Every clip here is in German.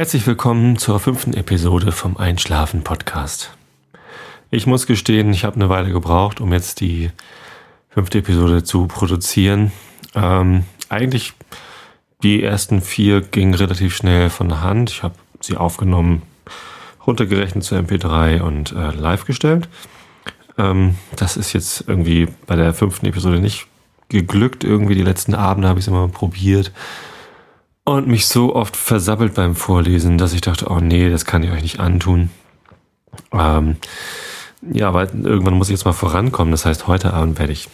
Herzlich willkommen zur fünften Episode vom Einschlafen Podcast. Ich muss gestehen, ich habe eine Weile gebraucht, um jetzt die fünfte Episode zu produzieren. Ähm, eigentlich die ersten vier gingen relativ schnell von der Hand. Ich habe sie aufgenommen, runtergerechnet zu MP3 und äh, live gestellt. Ähm, das ist jetzt irgendwie bei der fünften Episode nicht geglückt. Irgendwie die letzten Abende habe ich es immer probiert und mich so oft versabbelt beim Vorlesen, dass ich dachte, oh nee, das kann ich euch nicht antun. Ähm, ja, weil irgendwann muss ich jetzt mal vorankommen. Das heißt, heute Abend werde ich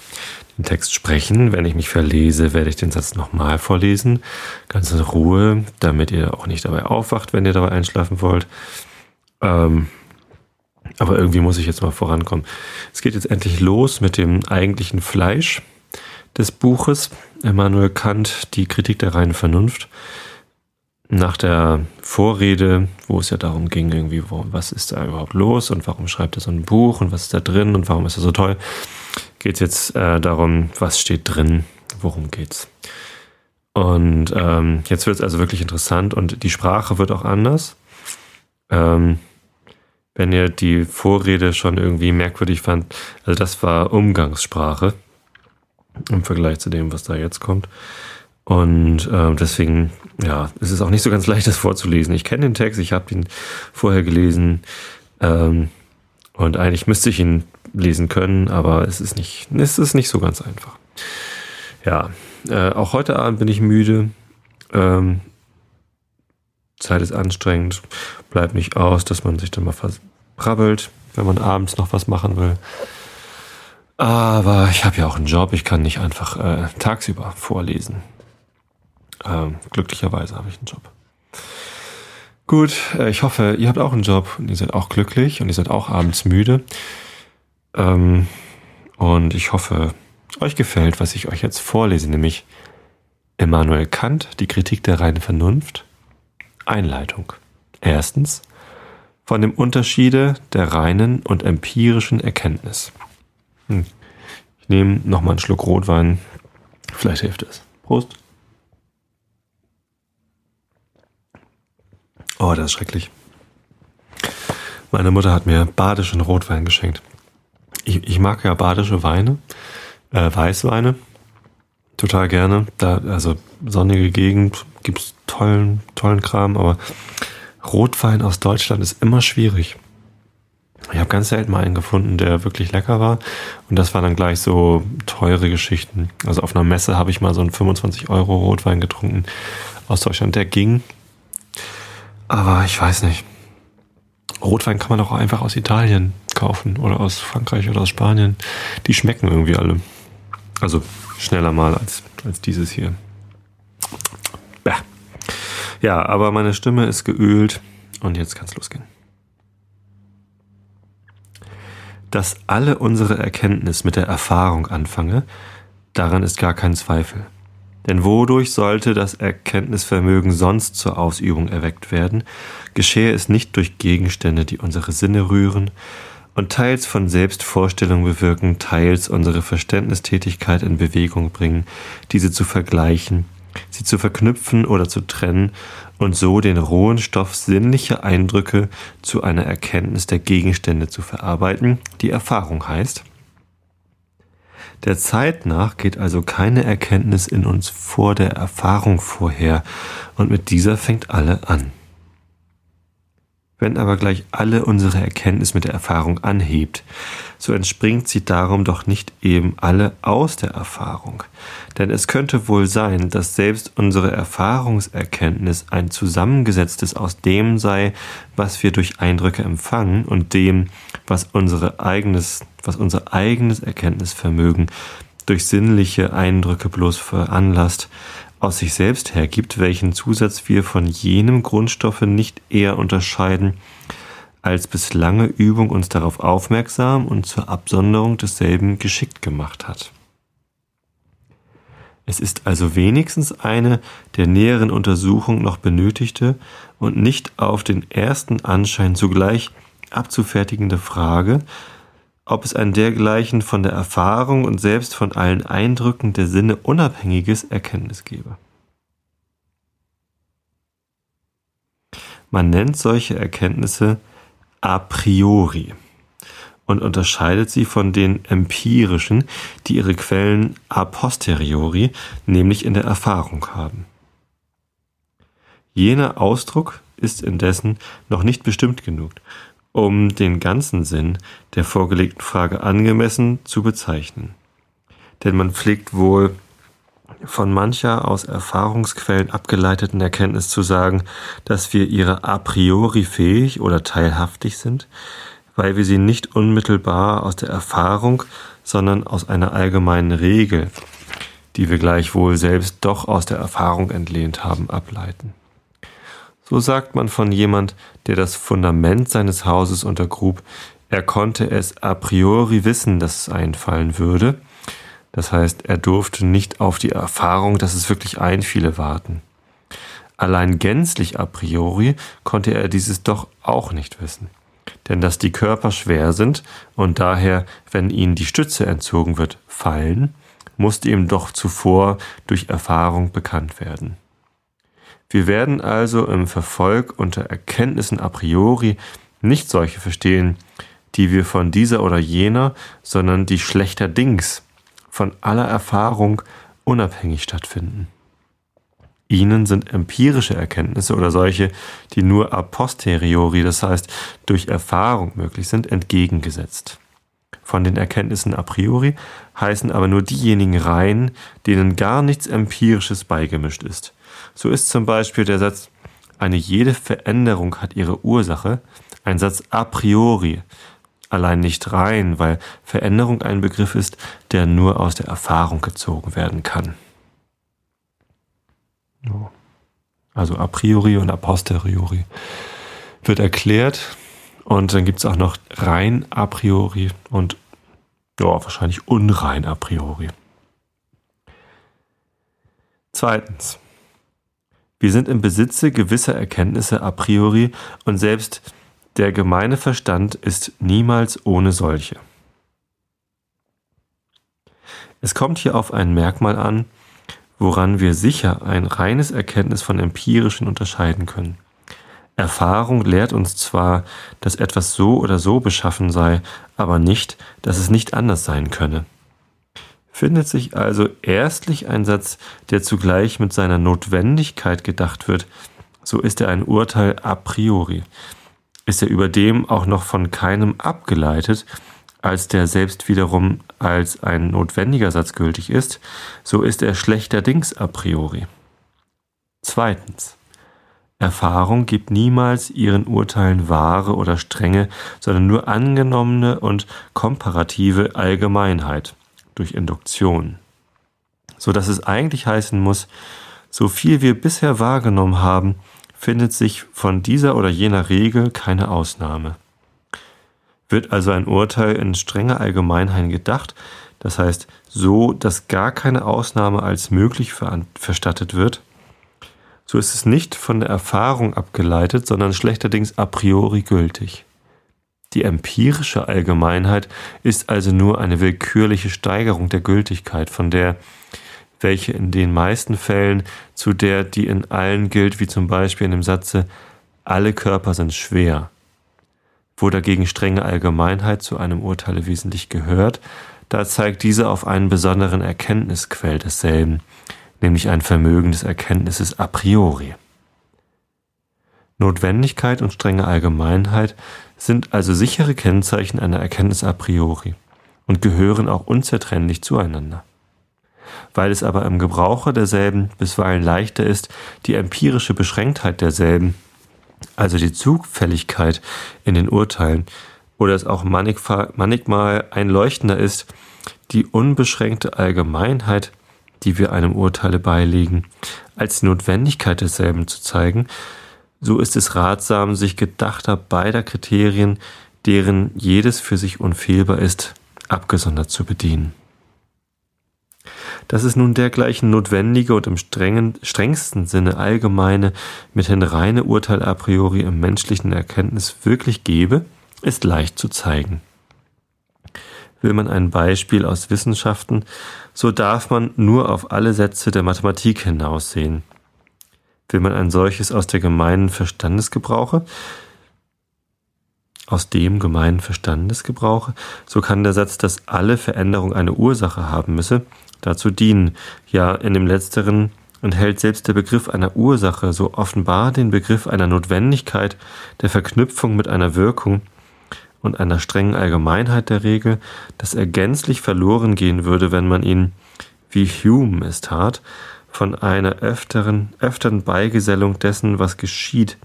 den Text sprechen. Wenn ich mich verlese, werde ich den Satz nochmal vorlesen. Ganz in Ruhe, damit ihr auch nicht dabei aufwacht, wenn ihr dabei einschlafen wollt. Ähm, aber irgendwie muss ich jetzt mal vorankommen. Es geht jetzt endlich los mit dem eigentlichen Fleisch des Buches. Immanuel Kant, die Kritik der reinen Vernunft. Nach der Vorrede, wo es ja darum ging, irgendwie, was ist da überhaupt los und warum schreibt er so ein Buch und was ist da drin und warum ist er so toll, geht es jetzt äh, darum, was steht drin, worum geht's. Und ähm, jetzt wird es also wirklich interessant und die Sprache wird auch anders. Ähm, wenn ihr die Vorrede schon irgendwie merkwürdig fand, also das war Umgangssprache im Vergleich zu dem, was da jetzt kommt. Und äh, deswegen, ja, es ist auch nicht so ganz leicht, das vorzulesen. Ich kenne den Text, ich habe ihn vorher gelesen ähm, und eigentlich müsste ich ihn lesen können, aber es ist nicht, es ist nicht so ganz einfach. Ja, äh, auch heute Abend bin ich müde. Ähm, Zeit ist anstrengend, bleibt nicht aus, dass man sich dann mal verbrabbelt, wenn man abends noch was machen will. Aber ich habe ja auch einen Job, ich kann nicht einfach äh, tagsüber vorlesen. Ähm, glücklicherweise habe ich einen Job. Gut, äh, ich hoffe, ihr habt auch einen Job und ihr seid auch glücklich und ihr seid auch abends müde. Ähm, und ich hoffe, euch gefällt, was ich euch jetzt vorlese, nämlich Immanuel Kant, die Kritik der reinen Vernunft. Einleitung. Erstens, von dem Unterschiede der reinen und empirischen Erkenntnis. Hm. Ich nehme nochmal einen Schluck Rotwein. Vielleicht hilft es. Prost. Oh, das ist schrecklich. Meine Mutter hat mir badischen Rotwein geschenkt. Ich, ich mag ja badische Weine, äh, Weißweine, total gerne. Da, also sonnige Gegend, gibt's tollen, tollen Kram, aber Rotwein aus Deutschland ist immer schwierig. Ich habe ganz selten mal einen gefunden, der wirklich lecker war. Und das waren dann gleich so teure Geschichten. Also auf einer Messe habe ich mal so einen 25 Euro Rotwein getrunken aus Deutschland. Der ging. Aber ich weiß nicht. Rotwein kann man auch einfach aus Italien kaufen oder aus Frankreich oder aus Spanien. Die schmecken irgendwie alle. Also schneller mal als, als dieses hier. Ja, aber meine Stimme ist geölt und jetzt kann es losgehen. Dass alle unsere Erkenntnis mit der Erfahrung anfange, daran ist gar kein Zweifel. Denn wodurch sollte das Erkenntnisvermögen sonst zur Ausübung erweckt werden, geschehe es nicht durch Gegenstände, die unsere Sinne rühren und teils von Selbstvorstellung bewirken, teils unsere Verständnistätigkeit in Bewegung bringen, diese zu vergleichen, sie zu verknüpfen oder zu trennen und so den rohen Stoff sinnlicher Eindrücke zu einer Erkenntnis der Gegenstände zu verarbeiten, die Erfahrung heißt. Der Zeit nach geht also keine Erkenntnis in uns vor der Erfahrung vorher, und mit dieser fängt alle an. Wenn aber gleich alle unsere Erkenntnis mit der Erfahrung anhebt, so entspringt sie darum doch nicht eben alle aus der Erfahrung. Denn es könnte wohl sein, dass selbst unsere Erfahrungserkenntnis ein zusammengesetztes aus dem sei, was wir durch Eindrücke empfangen und dem, was unsere eigenes, was unser eigenes Erkenntnisvermögen durch sinnliche Eindrücke bloß veranlasst, aus sich selbst hergibt, welchen Zusatz wir von jenem Grundstoffe nicht eher unterscheiden, als bislange Übung uns darauf aufmerksam und zur Absonderung desselben geschickt gemacht hat. Es ist also wenigstens eine der näheren Untersuchung noch benötigte und nicht auf den ersten Anschein zugleich abzufertigende Frage, ob es ein dergleichen von der Erfahrung und selbst von allen Eindrücken der Sinne unabhängiges Erkenntnis gebe. Man nennt solche Erkenntnisse a priori und unterscheidet sie von den empirischen, die ihre Quellen a posteriori, nämlich in der Erfahrung haben. Jener Ausdruck ist indessen noch nicht bestimmt genug, um den ganzen Sinn der vorgelegten Frage angemessen zu bezeichnen. Denn man pflegt wohl von mancher aus Erfahrungsquellen abgeleiteten Erkenntnis zu sagen, dass wir ihre a priori fähig oder teilhaftig sind, weil wir sie nicht unmittelbar aus der Erfahrung, sondern aus einer allgemeinen Regel, die wir gleichwohl selbst doch aus der Erfahrung entlehnt haben, ableiten. So sagt man von jemand, der das Fundament seines Hauses untergrub, er konnte es a priori wissen, dass es einfallen würde. Das heißt, er durfte nicht auf die Erfahrung, dass es wirklich einfiele, warten. Allein gänzlich a priori konnte er dieses doch auch nicht wissen. Denn dass die Körper schwer sind und daher, wenn ihnen die Stütze entzogen wird, fallen, musste ihm doch zuvor durch Erfahrung bekannt werden. Wir werden also im Verfolg unter Erkenntnissen a priori nicht solche verstehen, die wir von dieser oder jener, sondern die schlechterdings von aller Erfahrung unabhängig stattfinden. Ihnen sind empirische Erkenntnisse oder solche, die nur a posteriori, das heißt durch Erfahrung möglich sind, entgegengesetzt. Von den Erkenntnissen a priori heißen aber nur diejenigen Reihen, denen gar nichts Empirisches beigemischt ist. So ist zum Beispiel der Satz, eine jede Veränderung hat ihre Ursache, ein Satz a priori, allein nicht rein, weil Veränderung ein Begriff ist, der nur aus der Erfahrung gezogen werden kann. Also a priori und a posteriori wird erklärt und dann gibt es auch noch rein a priori und ja, wahrscheinlich unrein a priori. Zweitens. Wir sind im Besitze gewisser Erkenntnisse a priori und selbst der gemeine Verstand ist niemals ohne solche. Es kommt hier auf ein Merkmal an, woran wir sicher ein reines Erkenntnis von empirischen unterscheiden können. Erfahrung lehrt uns zwar, dass etwas so oder so beschaffen sei, aber nicht, dass es nicht anders sein könne findet sich also erstlich ein Satz, der zugleich mit seiner Notwendigkeit gedacht wird, so ist er ein Urteil a priori. Ist er überdem auch noch von keinem abgeleitet, als der selbst wiederum als ein notwendiger Satz gültig ist, so ist er schlechterdings a priori. Zweitens. Erfahrung gibt niemals ihren Urteilen wahre oder strenge, sondern nur angenommene und komparative Allgemeinheit durch Induktion, so dass es eigentlich heißen muss, so viel wir bisher wahrgenommen haben, findet sich von dieser oder jener Regel keine Ausnahme. Wird also ein Urteil in strenger Allgemeinheit gedacht, das heißt so, dass gar keine Ausnahme als möglich verstattet wird, so ist es nicht von der Erfahrung abgeleitet, sondern schlechterdings a priori gültig. Die empirische Allgemeinheit ist also nur eine willkürliche Steigerung der Gültigkeit, von der welche in den meisten Fällen zu der, die in allen gilt, wie zum Beispiel in dem Satze alle Körper sind schwer. Wo dagegen strenge Allgemeinheit zu einem Urteile wesentlich gehört, da zeigt diese auf einen besonderen Erkenntnisquell desselben, nämlich ein Vermögen des Erkenntnisses a priori. Notwendigkeit und strenge Allgemeinheit sind also sichere Kennzeichen einer Erkenntnis a priori und gehören auch unzertrennlich zueinander. Weil es aber im Gebrauche derselben bisweilen leichter ist, die empirische Beschränktheit derselben, also die Zugfälligkeit in den Urteilen, oder es auch manchmal einleuchtender ist, die unbeschränkte Allgemeinheit, die wir einem Urteile beilegen, als die Notwendigkeit desselben zu zeigen, so ist es ratsam, sich gedachter beider Kriterien, deren jedes für sich unfehlbar ist, abgesondert zu bedienen. Dass es nun dergleichen notwendige und im strengen, strengsten Sinne allgemeine, mithin reine Urteil a priori im menschlichen Erkenntnis wirklich gebe, ist leicht zu zeigen. Will man ein Beispiel aus Wissenschaften, so darf man nur auf alle Sätze der Mathematik hinaussehen – Will man ein solches aus der gemeinen Verstandesgebrauche? Aus dem gemeinen Verstandesgebrauche? So kann der Satz, dass alle Veränderung eine Ursache haben müsse, dazu dienen. Ja, in dem letzteren enthält selbst der Begriff einer Ursache so offenbar den Begriff einer Notwendigkeit der Verknüpfung mit einer Wirkung und einer strengen Allgemeinheit der Regel, dass er gänzlich verloren gehen würde, wenn man ihn, wie Hume es tat, von einer öfteren, öfteren Beigesellung dessen, was geschieht,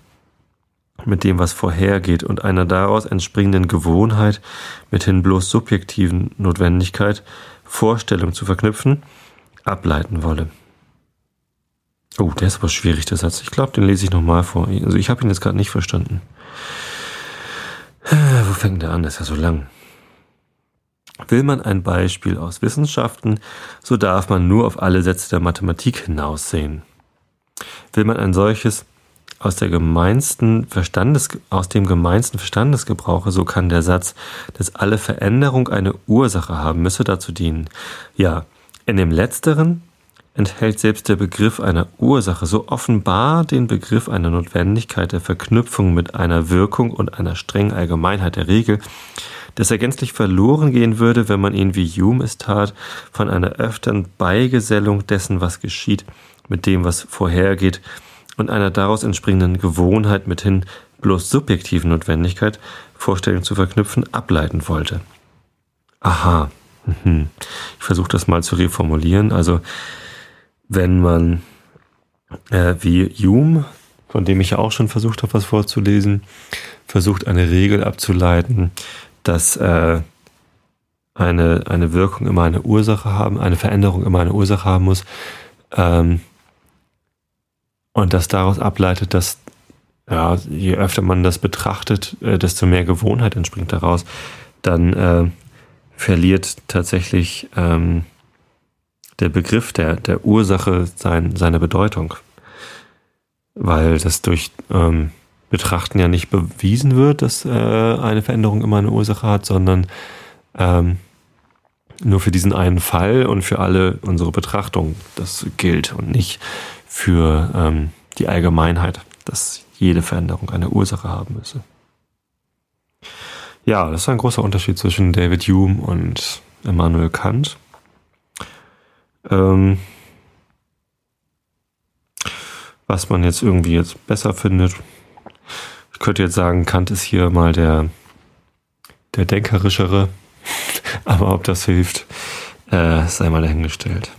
mit dem, was vorhergeht und einer daraus entspringenden Gewohnheit, mithin bloß subjektiven Notwendigkeit, Vorstellung zu verknüpfen, ableiten wolle. Oh, der ist aber schwierig, der Satz. Ich glaube, den lese ich nochmal vor. Also ich habe ihn jetzt gerade nicht verstanden. Wo fängt der an? Das ist ja so lang. Will man ein Beispiel aus Wissenschaften, so darf man nur auf alle Sätze der Mathematik hinaussehen. Will man ein solches aus, der gemeinsten Verstandes, aus dem gemeinsten Verstandesgebrauche, so kann der Satz, dass alle Veränderung eine Ursache haben müsse, dazu dienen. Ja, in dem letzteren enthält selbst der Begriff einer Ursache so offenbar den Begriff einer Notwendigkeit der Verknüpfung mit einer Wirkung und einer strengen Allgemeinheit der Regel, dass er gänzlich verloren gehen würde, wenn man ihn, wie Hume es tat, von einer öfteren Beigesellung dessen, was geschieht, mit dem, was vorhergeht, und einer daraus entspringenden Gewohnheit mithin bloß subjektiven Notwendigkeit, Vorstellungen zu verknüpfen, ableiten wollte. Aha. Mhm. Ich versuche das mal zu reformulieren. Also, wenn man, äh, wie Hume, von dem ich ja auch schon versucht habe, was vorzulesen, versucht, eine Regel abzuleiten, dass äh, eine, eine Wirkung immer eine Ursache haben, eine Veränderung immer eine Ursache haben muss. Ähm, und das daraus ableitet, dass ja, je öfter man das betrachtet, äh, desto mehr Gewohnheit entspringt daraus, dann äh, verliert tatsächlich ähm, der Begriff der, der Ursache sein, seine Bedeutung. Weil das durch ähm, Betrachten ja nicht bewiesen wird, dass äh, eine Veränderung immer eine Ursache hat, sondern ähm, nur für diesen einen Fall und für alle unsere Betrachtungen das gilt und nicht für ähm, die Allgemeinheit, dass jede Veränderung eine Ursache haben müsse. Ja, das ist ein großer Unterschied zwischen David Hume und Immanuel Kant. Ähm, was man jetzt irgendwie jetzt besser findet, könnte jetzt sagen, Kant ist hier mal der, der Denkerischere. Aber ob das hilft, äh, sei mal dahingestellt.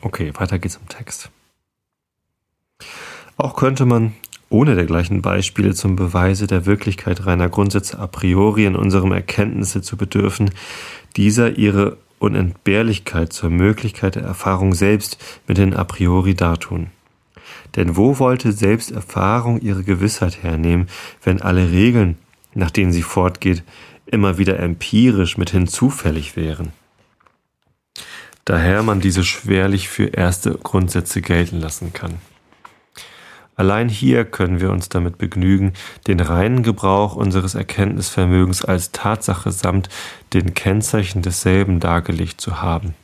Okay, weiter geht's im Text. Auch könnte man, ohne dergleichen Beispiele zum Beweise der Wirklichkeit reiner Grundsätze a priori in unserem Erkenntnisse zu bedürfen, dieser ihre Unentbehrlichkeit zur Möglichkeit der Erfahrung selbst mit den a priori dartun. Denn wo wollte selbst Erfahrung ihre Gewissheit hernehmen, wenn alle Regeln, nach denen sie fortgeht, immer wieder empirisch mithin zufällig wären? Daher man diese schwerlich für erste Grundsätze gelten lassen kann. Allein hier können wir uns damit begnügen, den reinen Gebrauch unseres Erkenntnisvermögens als Tatsache samt den Kennzeichen desselben dargelegt zu haben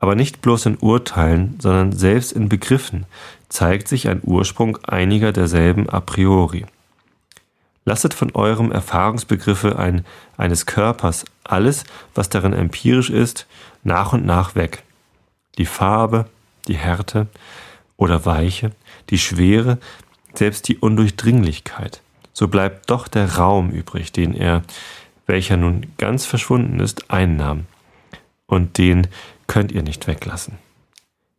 aber nicht bloß in Urteilen, sondern selbst in Begriffen zeigt sich ein Ursprung einiger derselben a priori. Lasset von eurem Erfahrungsbegriffe ein, eines Körpers alles, was darin empirisch ist, nach und nach weg. Die Farbe, die Härte oder Weiche, die Schwere, selbst die Undurchdringlichkeit. So bleibt doch der Raum übrig, den er, welcher nun ganz verschwunden ist, einnahm und den könnt ihr nicht weglassen.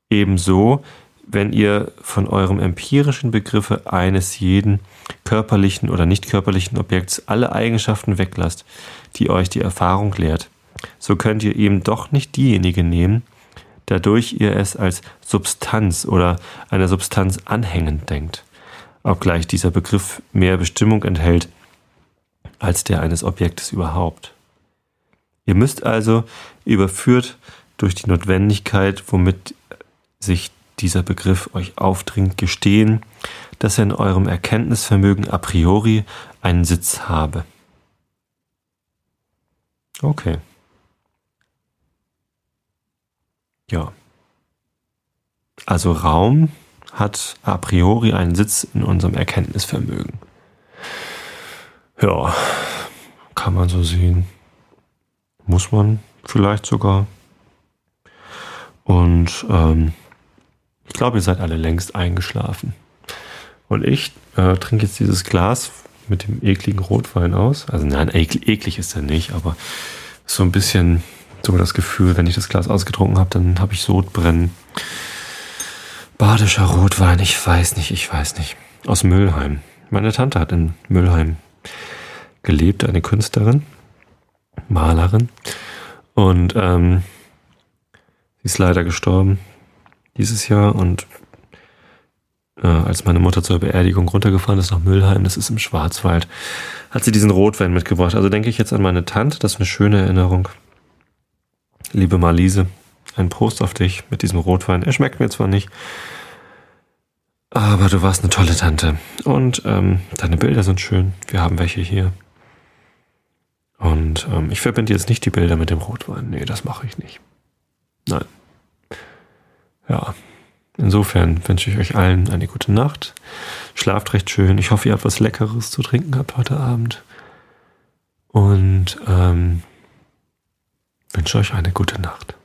Ebenso, wenn ihr von eurem empirischen Begriffe eines jeden körperlichen oder nicht körperlichen Objekts alle Eigenschaften weglasst, die euch die Erfahrung lehrt, so könnt ihr eben doch nicht diejenige nehmen, dadurch ihr es als Substanz oder einer Substanz anhängend denkt, obgleich dieser Begriff mehr Bestimmung enthält als der eines Objektes überhaupt. Ihr müsst also überführt durch die Notwendigkeit, womit sich dieser Begriff euch aufdringt, gestehen, dass er in eurem Erkenntnisvermögen a priori einen Sitz habe. Okay. Ja. Also Raum hat a priori einen Sitz in unserem Erkenntnisvermögen. Ja, kann man so sehen. Muss man vielleicht sogar. Und ähm, ich glaube, ihr seid alle längst eingeschlafen. Und ich äh, trinke jetzt dieses Glas mit dem ekligen Rotwein aus. Also nein, eklig, eklig ist er nicht, aber so ein bisschen so das Gefühl, wenn ich das Glas ausgetrunken habe, dann habe ich Sodbrennen. Badischer Rotwein, ich weiß nicht, ich weiß nicht. Aus Müllheim. Meine Tante hat in Müllheim gelebt, eine Künstlerin, Malerin. Und ähm, sie ist leider gestorben dieses Jahr. Und äh, als meine Mutter zur Beerdigung runtergefahren ist nach Müllheim, das ist im Schwarzwald, hat sie diesen Rotwein mitgebracht. Also denke ich jetzt an meine Tante, das ist eine schöne Erinnerung. Liebe Marlise, ein Prost auf dich mit diesem Rotwein. Er schmeckt mir zwar nicht, aber du warst eine tolle Tante. Und ähm, deine Bilder sind schön. Wir haben welche hier. Und ähm, ich verbinde jetzt nicht die Bilder mit dem Rotwein. Nee, das mache ich nicht. Nein. Ja. Insofern wünsche ich euch allen eine gute Nacht. Schlaft recht schön. Ich hoffe, ihr habt was Leckeres zu trinken gehabt heute Abend. Und ähm, wünsche euch eine gute Nacht.